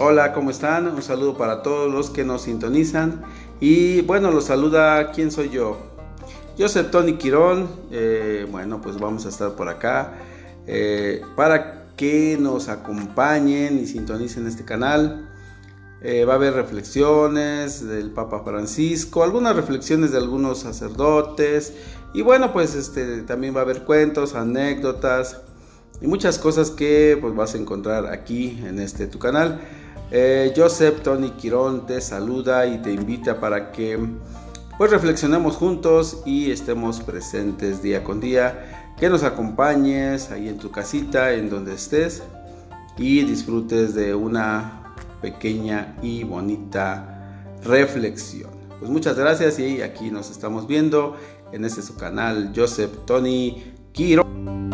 Hola, ¿cómo están? Un saludo para todos los que nos sintonizan. Y bueno, los saluda, ¿quién soy yo? Yo soy Tony Quirón. Eh, bueno, pues vamos a estar por acá eh, para que nos acompañen y sintonicen este canal. Eh, va a haber reflexiones del Papa Francisco, algunas reflexiones de algunos sacerdotes y bueno, pues este también va a haber cuentos, anécdotas y muchas cosas que pues vas a encontrar aquí en este tu canal. Eh, Joseph Tony Quirón te saluda y te invita para que pues reflexionemos juntos y estemos presentes día con día, que nos acompañes ahí en tu casita, en donde estés y disfrutes de una pequeña y bonita reflexión. Pues muchas gracias y aquí nos estamos viendo en este su canal Joseph Tony Quirón.